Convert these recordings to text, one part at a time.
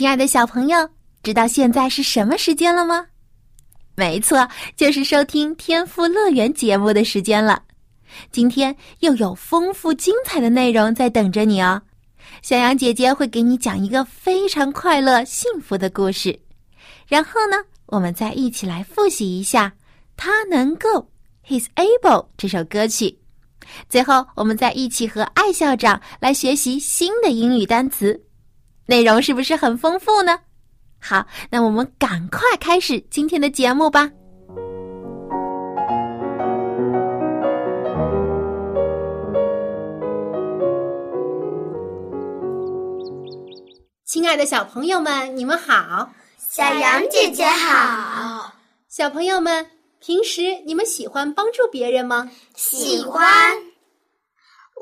亲爱的小朋友，知道现在是什么时间了吗？没错，就是收听《天赋乐园》节目的时间了。今天又有丰富精彩的内容在等着你哦。小羊姐姐会给你讲一个非常快乐、幸福的故事，然后呢，我们再一起来复习一下“他能够 ”（He's able） 这首歌曲。最后，我们再一起和艾校长来学习新的英语单词。内容是不是很丰富呢？好，那我们赶快开始今天的节目吧。亲爱的小朋友们，你们好！小羊姐姐好！小朋友们，平时你们喜欢帮助别人吗？喜欢。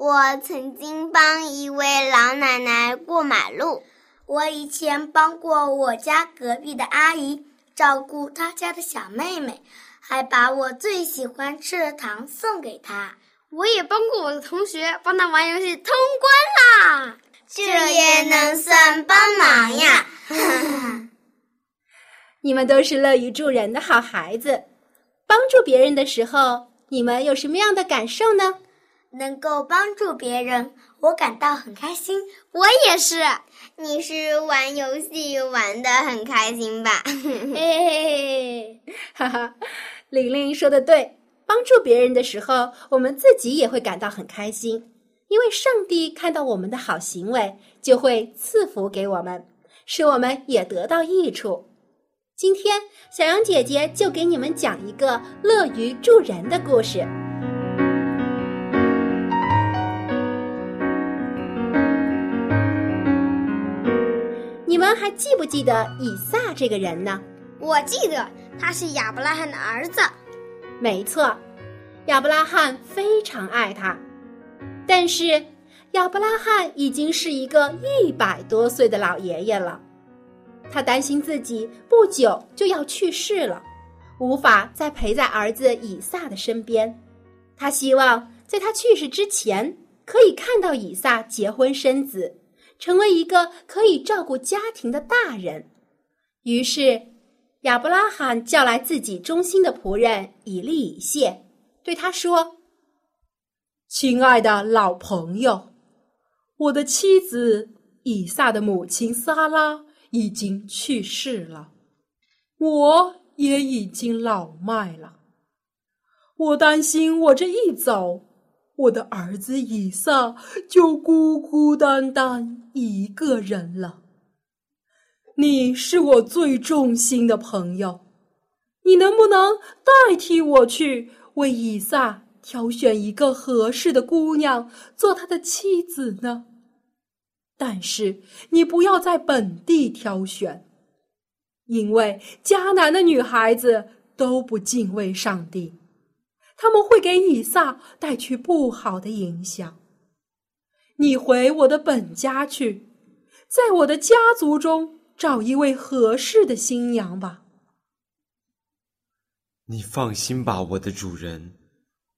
我曾经帮一位老奶奶过马路。我以前帮过我家隔壁的阿姨照顾她家的小妹妹，还把我最喜欢吃的糖送给她。我也帮过我的同学，帮他玩游戏通关啦。这也能算帮忙呀！你们都是乐于助人的好孩子。帮助别人的时候，你们有什么样的感受呢？能够帮助别人，我感到很开心。我也是。你是玩游戏玩的很开心吧？嘿嘿嘿，哈哈，玲玲说的对。帮助别人的时候，我们自己也会感到很开心，因为上帝看到我们的好行为，就会赐福给我们，使我们也得到益处。今天，小羊姐姐就给你们讲一个乐于助人的故事。们还记不记得以撒这个人呢？我记得他是亚伯拉罕的儿子。没错，亚伯拉罕非常爱他。但是亚伯拉罕已经是一个一百多岁的老爷爷了，他担心自己不久就要去世了，无法再陪在儿子以撒的身边。他希望在他去世之前，可以看到以撒结婚生子。成为一个可以照顾家庭的大人，于是亚伯拉罕叫来自己忠心的仆人以利以谢，对他说：“亲爱的老朋友，我的妻子以撒的母亲撒拉已经去世了，我也已经老迈了，我担心我这一走。”我的儿子以撒就孤孤单单一个人了。你是我最忠心的朋友，你能不能代替我去为以撒挑选一个合适的姑娘做他的妻子呢？但是你不要在本地挑选，因为迦南的女孩子都不敬畏上帝。他们会给以撒带去不好的影响。你回我的本家去，在我的家族中找一位合适的新娘吧。你放心吧，我的主人，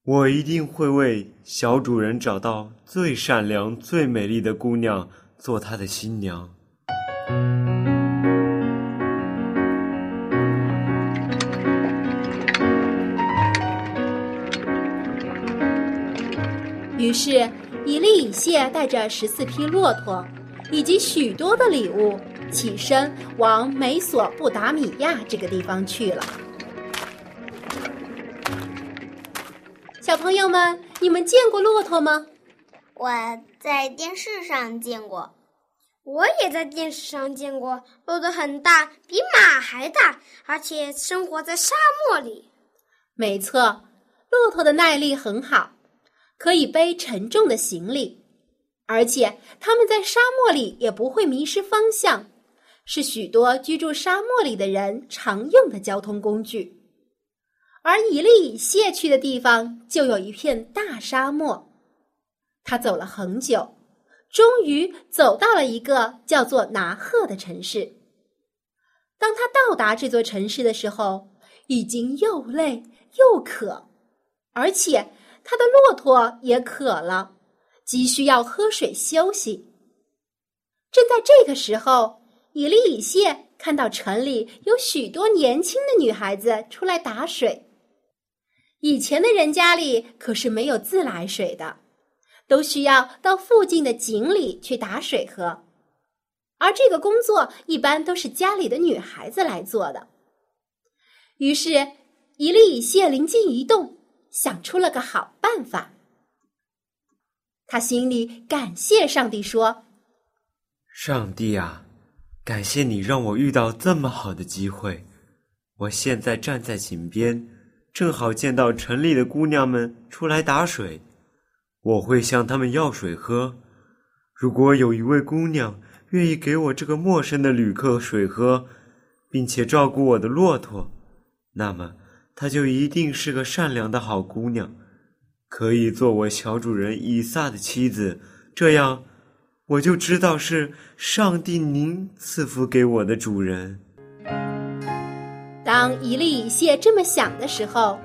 我一定会为小主人找到最善良、最美丽的姑娘做他的新娘。于是，以利以谢带着十四匹骆驼，以及许多的礼物，起身往美索不达米亚这个地方去了。小朋友们，你们见过骆驼吗？我在电视上见过，我也在电视上见过。骆驼很大，比马还大，而且生活在沙漠里。没错，骆驼的耐力很好。可以背沉重的行李，而且他们在沙漠里也不会迷失方向，是许多居住沙漠里的人常用的交通工具。而以利谢去的地方就有一片大沙漠，他走了很久，终于走到了一个叫做拿赫的城市。当他到达这座城市的时候，已经又累又渴，而且他的骆驼也渴了。急需要喝水休息。正在这个时候，以利以谢看到城里有许多年轻的女孩子出来打水。以前的人家里可是没有自来水的，都需要到附近的井里去打水喝，而这个工作一般都是家里的女孩子来做的。于是，伊利以谢灵机一动，想出了个好办法。他心里感谢上帝，说：“上帝啊，感谢你让我遇到这么好的机会。我现在站在井边，正好见到城里的姑娘们出来打水。我会向她们要水喝。如果有一位姑娘愿意给我这个陌生的旅客水喝，并且照顾我的骆驼，那么她就一定是个善良的好姑娘。”可以做我小主人以撒的妻子，这样我就知道是上帝您赐福给我的主人。当以利以谢这么想的时候，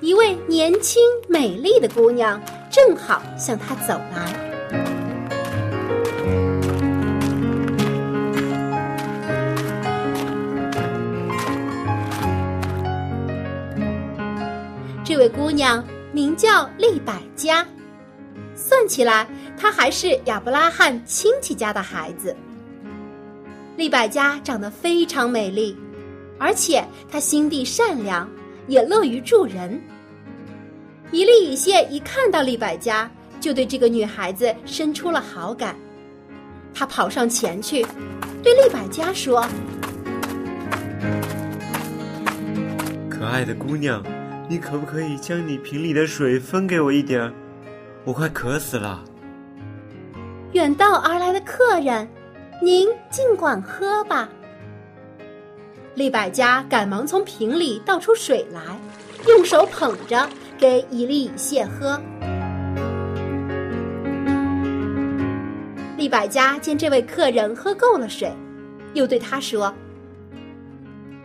一位年轻美丽的姑娘正好向他走来。这位姑娘。名叫利百加，算起来，她还是亚伯拉罕亲戚家的孩子。利百加长得非常美丽，而且她心地善良，也乐于助人。以利以谢一看到利百加，就对这个女孩子生出了好感。他跑上前去，对利百加说：“可爱的姑娘。”你可不可以将你瓶里的水分给我一点儿？我快渴死了。远道而来的客人，您尽管喝吧。利百家赶忙从瓶里倒出水来，用手捧着给以利以谢喝。利百家见这位客人喝够了水，又对他说：“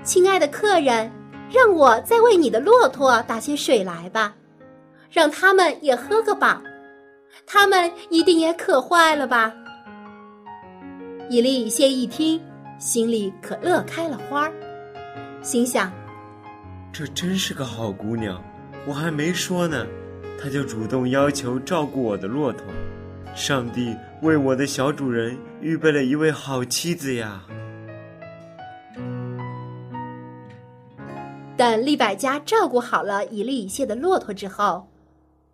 亲爱的客人。”让我再为你的骆驼打些水来吧，让他们也喝个饱，他们一定也渴坏了吧。伊利谢一听，心里可乐开了花儿，心想：这真是个好姑娘，我还没说呢，她就主动要求照顾我的骆驼，上帝为我的小主人预备了一位好妻子呀。等利百加照顾好了以利以谢的骆驼之后，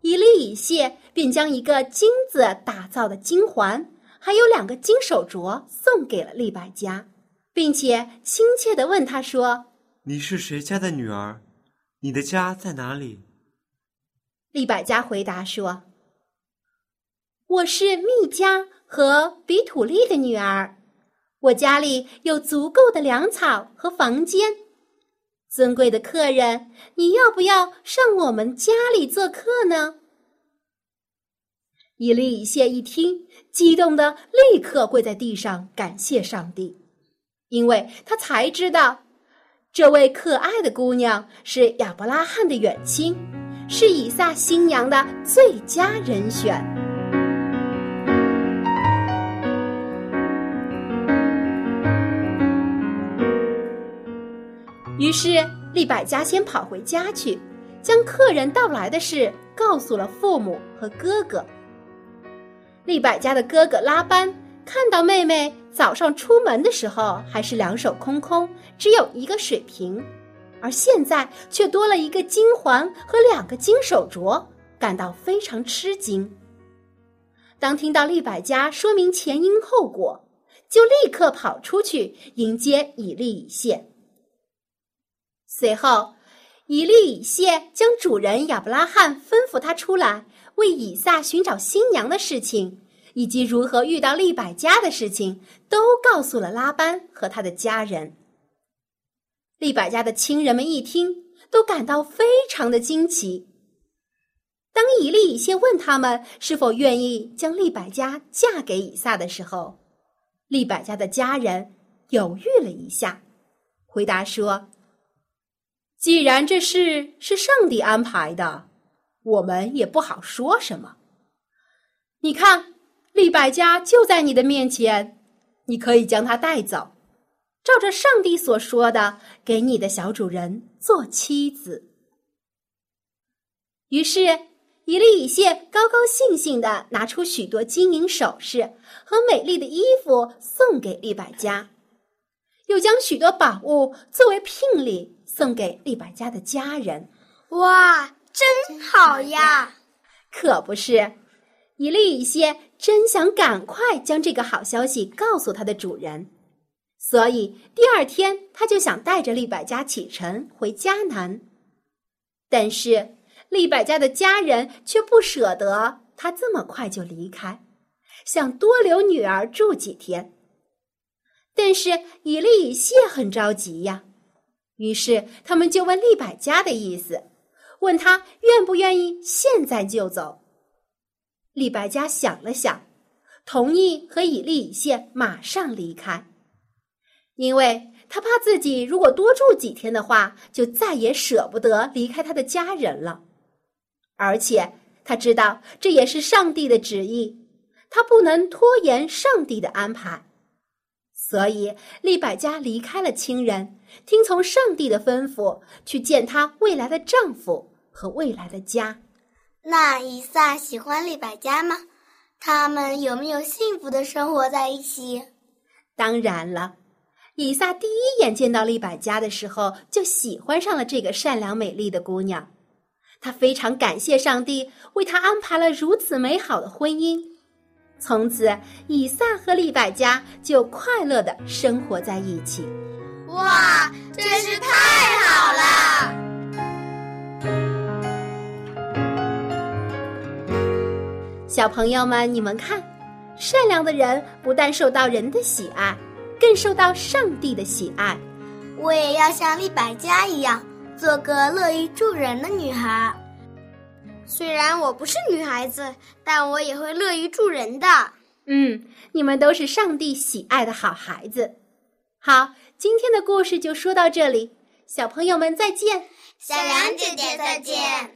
以利以谢便将一个金子打造的金环，还有两个金手镯送给了利百加，并且亲切的问他说：“你是谁家的女儿？你的家在哪里？”利百加回答说：“我是密加和比土利的女儿，我家里有足够的粮草和房间。”尊贵的客人，你要不要上我们家里做客呢？以利以谢一听，激动的立刻跪在地上感谢上帝，因为他才知道，这位可爱的姑娘是亚伯拉罕的远亲，是以撒新娘的最佳人选。于是，利百加先跑回家去，将客人到来的事告诉了父母和哥哥。利百加的哥哥拉班看到妹妹早上出门的时候还是两手空空，只有一个水瓶，而现在却多了一个金环和两个金手镯，感到非常吃惊。当听到利百加说明前因后果，就立刻跑出去迎接以利以谢。随后，以利以谢将主人亚伯拉罕吩咐他出来为以撒寻找新娘的事情，以及如何遇到利百加的事情，都告诉了拉班和他的家人。利百加的亲人们一听，都感到非常的惊奇。当以利以谢问他们是否愿意将利百加嫁给以撒的时候，利百加的家人犹豫了一下，回答说：“既然这事是上帝安排的，我们也不好说什么。你看，利百家就在你的面前，你可以将她带走。”照着上帝所说的，给你的小主人做妻子。于是，伊利以谢高高兴兴的拿出许多金银首饰和美丽的衣服送给利百家，又将许多宝物作为聘礼送给利百家的家人。哇，真好呀！可不是，以利以谢真想赶快将这个好消息告诉他的主人。所以第二天，他就想带着利百家启程回迦南，但是利百家的家人却不舍得他这么快就离开，想多留女儿住几天。但是以利以谢很着急呀，于是他们就问利百加的意思，问他愿不愿意现在就走。利百加想了想，同意和以利以谢马上离开。因为他怕自己如果多住几天的话，就再也舍不得离开他的家人了，而且他知道这也是上帝的旨意，他不能拖延上帝的安排，所以利百加离开了亲人，听从上帝的吩咐去见她未来的丈夫和未来的家。那以撒喜欢利百加吗？他们有没有幸福的生活在一起？当然了。以撒第一眼见到利百加的时候，就喜欢上了这个善良美丽的姑娘。他非常感谢上帝为他安排了如此美好的婚姻。从此，以撒和利百加就快乐的生活在一起。哇，真是太好了！小朋友们，你们看，善良的人不但受到人的喜爱。更受到上帝的喜爱。我也要像利百加一样，做个乐于助人的女孩。虽然我不是女孩子，但我也会乐于助人的。嗯，你们都是上帝喜爱的好孩子。好，今天的故事就说到这里，小朋友们再见。小杨姐姐再见。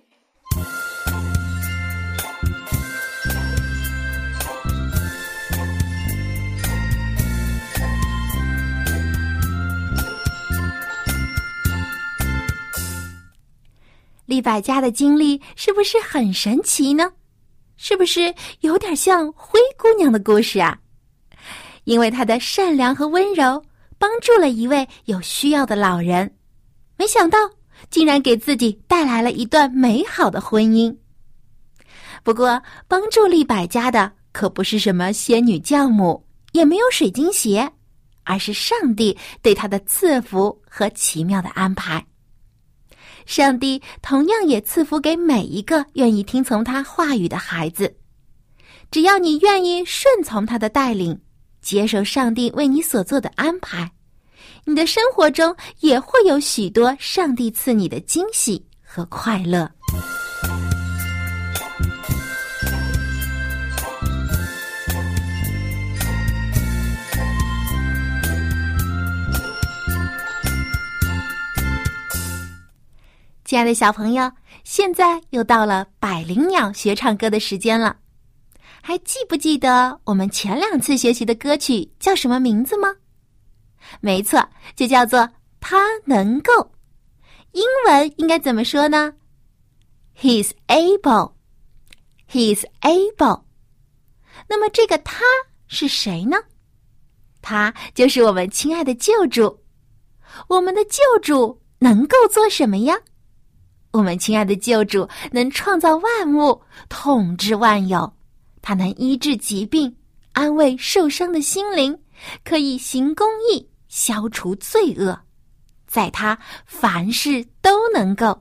利百家的经历是不是很神奇呢？是不是有点像灰姑娘的故事啊？因为她的善良和温柔，帮助了一位有需要的老人，没想到竟然给自己带来了一段美好的婚姻。不过，帮助利百家的可不是什么仙女教母，也没有水晶鞋，而是上帝对她的赐福和奇妙的安排。上帝同样也赐福给每一个愿意听从他话语的孩子。只要你愿意顺从他的带领，接受上帝为你所做的安排，你的生活中也会有许多上帝赐你的惊喜和快乐。亲爱的小朋友，现在又到了百灵鸟学唱歌的时间了。还记不记得我们前两次学习的歌曲叫什么名字吗？没错，就叫做《他能够》。英文应该怎么说呢？He's able. He's able. 那么这个他是谁呢？他就是我们亲爱的救主。我们的救主能够做什么呀？我们亲爱的救主能创造万物，统治万有，他能医治疾病，安慰受伤的心灵，可以行公义，消除罪恶，在他凡事都能够。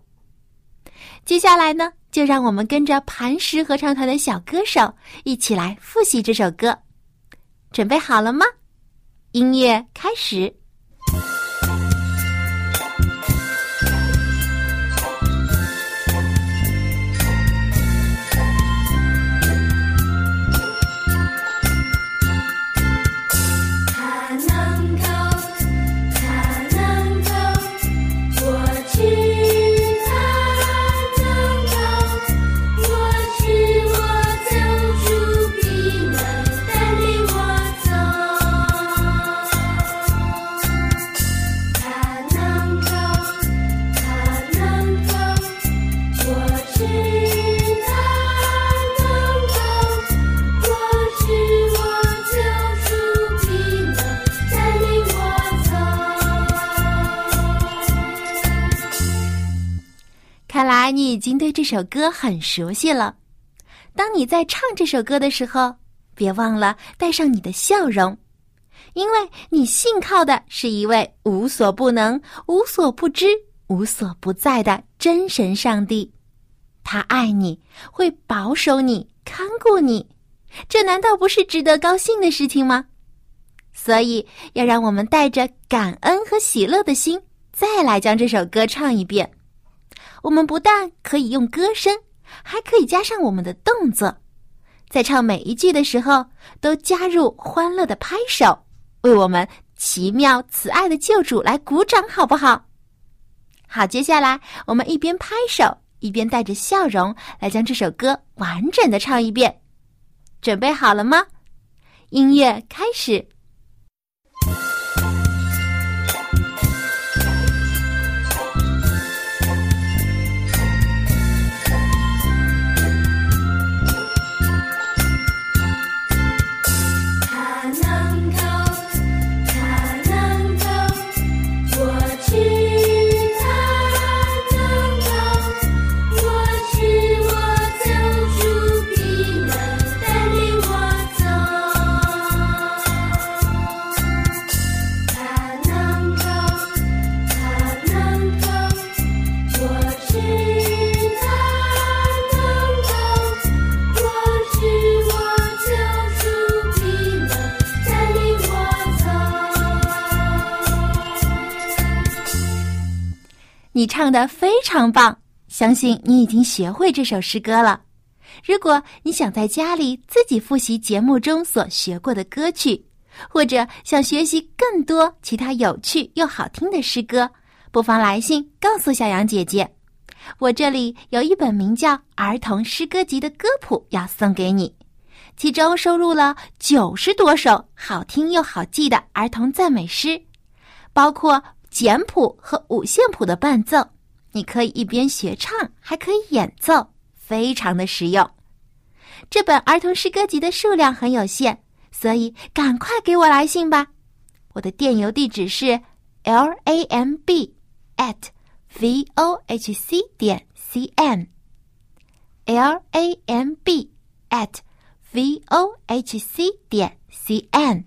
接下来呢，就让我们跟着磐石合唱团的小歌手一起来复习这首歌。准备好了吗？音乐开始。首歌很熟悉了。当你在唱这首歌的时候，别忘了带上你的笑容，因为你信靠的是一位无所不能、无所不知、无所不在的真神上帝。他爱你，会保守你、看顾你，这难道不是值得高兴的事情吗？所以，要让我们带着感恩和喜乐的心，再来将这首歌唱一遍。我们不但可以用歌声，还可以加上我们的动作，在唱每一句的时候都加入欢乐的拍手，为我们奇妙慈爱的救主来鼓掌，好不好？好，接下来我们一边拍手，一边带着笑容来将这首歌完整的唱一遍。准备好了吗？音乐开始。唱的非常棒，相信你已经学会这首诗歌了。如果你想在家里自己复习节目中所学过的歌曲，或者想学习更多其他有趣又好听的诗歌，不妨来信告诉小杨姐姐。我这里有一本名叫《儿童诗歌集》的歌谱要送给你，其中收录了九十多首好听又好记的儿童赞美诗，包括。简谱和五线谱的伴奏，你可以一边学唱，还可以演奏，非常的实用。这本儿童诗歌集的数量很有限，所以赶快给我来信吧。我的电邮地址是 l a m b at v o h c 点 c n，l a m b at v o h c 点 c n。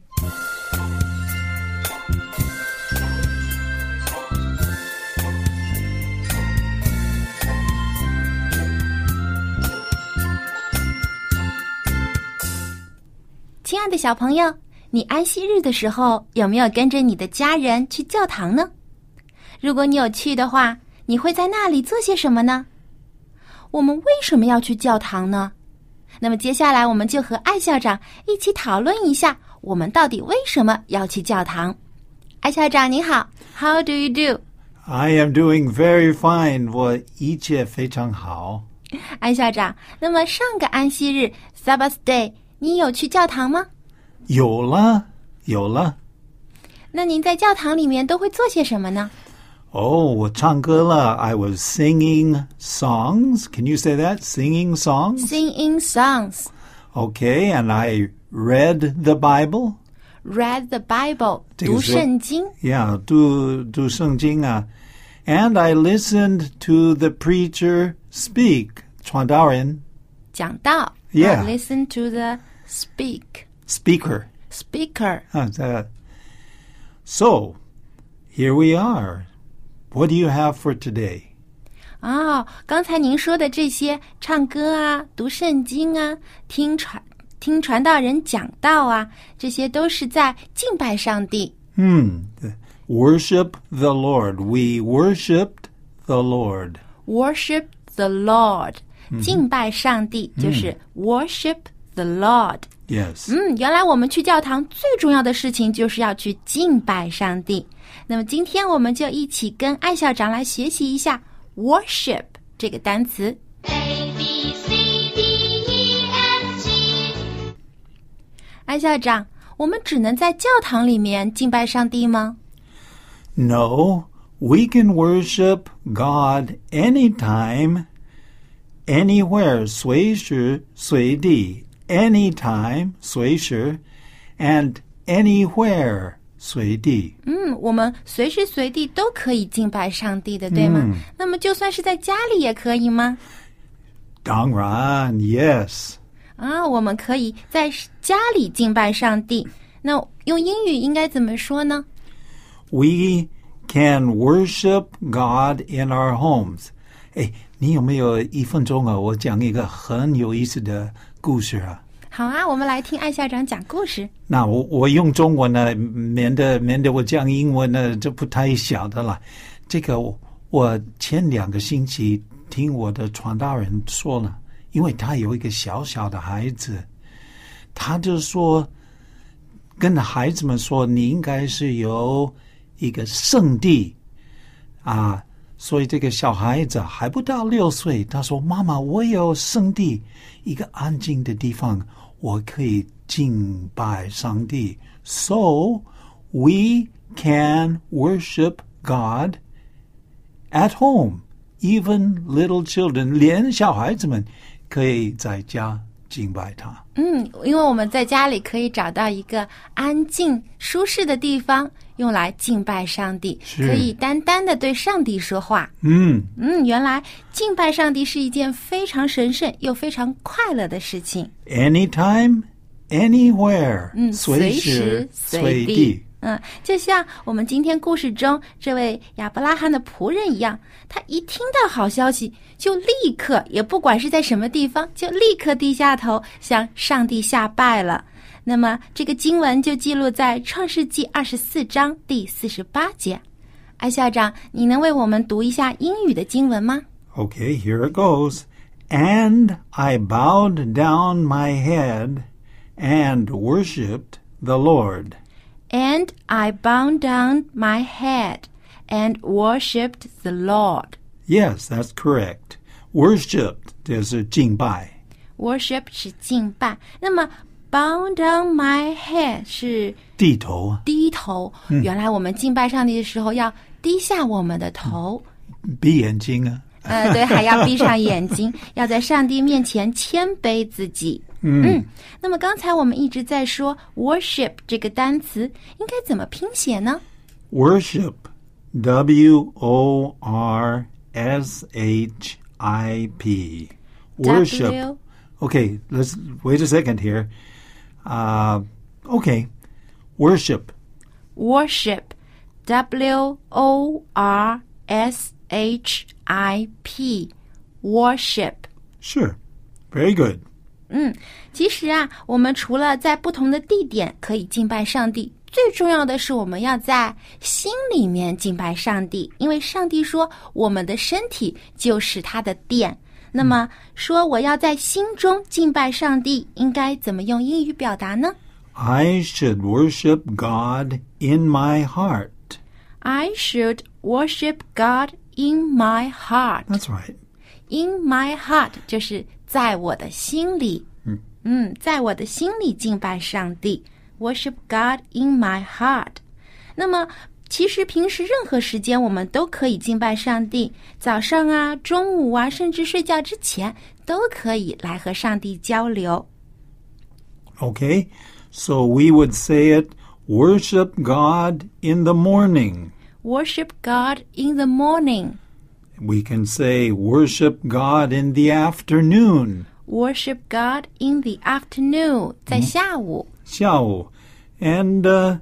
亲爱的小朋友，你安息日的时候有没有跟着你的家人去教堂呢？如果你有去的话，你会在那里做些什么呢？我们为什么要去教堂呢？那么接下来我们就和艾校长一起讨论一下，我们到底为什么要去教堂？艾校长你好，How do you do? I am doing very fine，我一切非常好。艾校长，那么上个安息日 Sabbath Day。你有去教堂吗？有了，有了。那您在教堂里面都会做些什么呢？哦，我唱歌了。I was singing songs. Can you say that? Singing songs. Singing songs. Okay, and I read the Bible. Read the Bible. 读圣经。Yeah，读读圣经啊。And I listened to the preacher speak. 传道人讲道。Yeah. Listen to the speak. Speaker. Speaker. that. So, here we are. What do you have for today? 哦，刚才您说的这些，唱歌啊、读圣经啊、听传听传道人讲道啊，这些都是在敬拜上帝。 Hmm. Worship the Lord. We worshipped the Lord. Worship the Lord，、敬拜上帝就是 worship the Lord。Yes. 嗯，原来我们去教堂最重要的事情就是要去敬拜上帝。那么今天我们就一起跟艾校长来学习一下 worship 这个单词。A B C D E F G 艾校长，我们只能在教堂里面敬拜上帝吗？No, we can worship God anytime, anywhere, 随时随地 anytime, 随时 and anywhere, 随地嗯，我们随时随地都可以敬拜上帝的，对吗？那么就算是在家里也可以吗？当然 yes. 啊，我们可以在家里敬拜上帝。那用英语应该怎么说呢？We can worship God in our homes. 哎，你有没有一分钟啊？我讲一个很有意思的故事啊。好啊，我们来听艾校长讲故事。那我我用中文呢，免得免得我讲英文呢，就不太晓得了。这个我我前两个星期听我的传道人说了，因为他有一个小小的孩子，他就说跟孩子们说，你应该是有一个圣地啊。所以这个小孩子还不到六岁，他说：“妈妈，我有圣地，一个安静的地方，我可以敬拜上帝。So we can worship God at home. Even little children，连小孩子们可以在家敬拜他。嗯，因为我们在家里可以找到一个安静、舒适的地方，用来敬拜上帝，可以单单的对上帝说话。嗯，嗯，原来敬拜上帝是一件非常神圣又非常快乐的事情。anytime, anywhere，嗯，随时随地。嗯，就像我们今天故事中这位亚伯拉罕的仆人一样，他一听到好消息，就立刻，也不管是在什么地方，就立刻低下头向上帝下拜了。那么这个经文就记录在创世纪二十四章第四十八节。艾校长，你能为我们读一下英语的经文吗？Okay, here it goes. And I bowed down my head and worshipped the Lord. And I bowed down my head and worshipped the Lord. Yes, that's correct. Worshipped 就是敬拜。 Worship 是敬拜，那么 bow down my head 是地头低头。原来我们敬拜上帝的时候要低下我们的头，闭眼睛啊。呃，对，还要闭上眼睛，要在上帝面前谦卑自己。 嗯，那么刚才我们一直在说 worship 这个单词应该怎么拼写呢？ Worship, W O R S H I P. Worship. W Okay, let's wait a second here. Uh, okay, worship. worship W O R S H I P worship。 Sure, very good. 其实啊，我们除了在不同的地点可以敬拜上帝，最重要的是我们要在心里面敬拜上帝，因为上帝说我们的身体就是他的殿。那么说我要在心中敬拜上帝，应该怎么用英语表达呢 I should worship God in my heart.？I should worship God in my heart. That's right. In my heart 就是在我的心里，嗯在我的心里敬拜上帝，worship God in my heart。那么，其实平时任何时间我们都可以敬拜上帝，早上啊、中午啊，甚至睡觉之前都可以来和上帝交流。 Okay, so we would say it worship God in the morning. Worship God in the morning, We can say worship God in the afternoon. worship God in the afternoon，在下午。下午 and uh,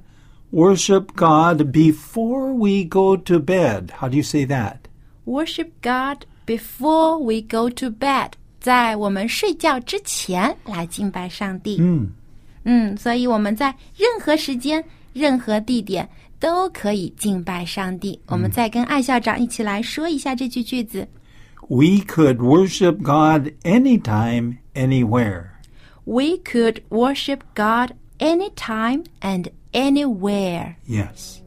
worship God before we go to bed. How do you say that? Worship God before we go to bed，在我们睡觉之前来敬拜上帝。嗯，嗯，所以我们在任何时间、任何地点 都可以敬拜上帝。我们再跟艾校长一起来说一下这句句子 We could worship God anytime, anywhere. ：We could worship God anytime and anywhere。 Yes.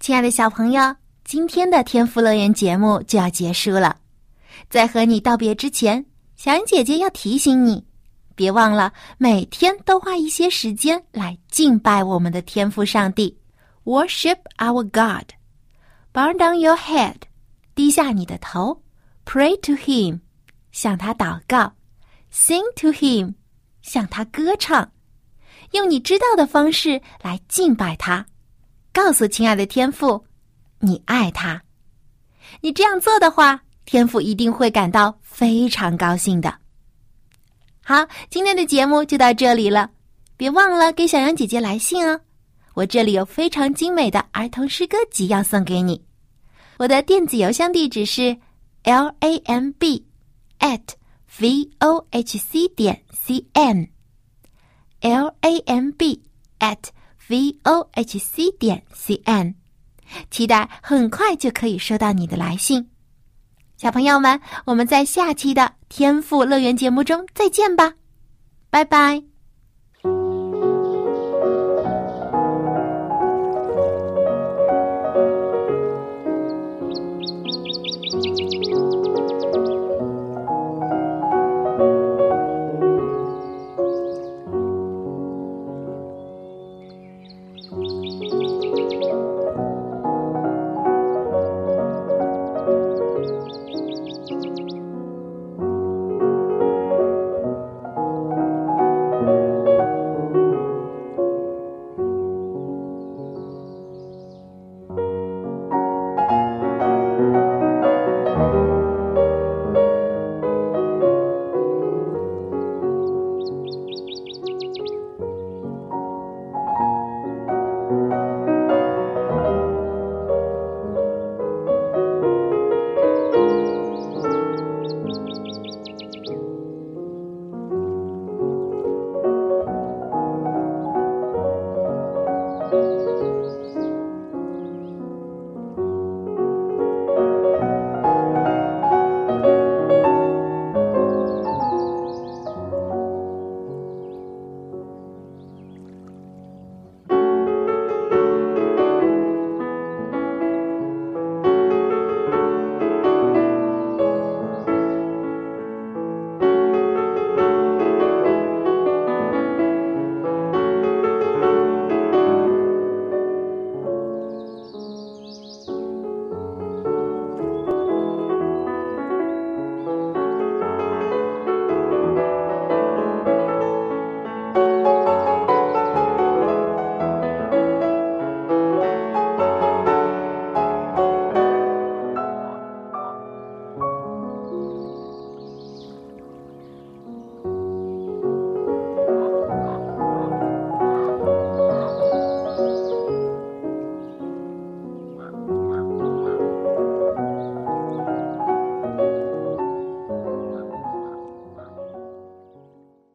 亲爱的小朋友，今天的天赋乐园节目就要结束了。 在和你道别之前，小恩姐姐要提醒你，别忘了每天都花一些时间来敬拜我们的天赋上帝，worship our God。Bow down your head，低下你的头，pray to Him，向他祷告。；sing to Him，向他歌唱，用你知道的方式来敬拜他。告诉亲爱的天父，你爱他。你这样做的话，天父一定会感到非常高兴的。好，今天的节目就到这里了，别忘了给小羊姐姐来信哦。我这里有非常精美的儿童诗歌集要送给你。我的电子邮箱地址是 l a m b at v o h c 点 c n l a m b at v o h c 点 c n，期待很快就可以收到你的来信。小朋友们，我们在下期的天赋乐园节目中再见吧，拜拜。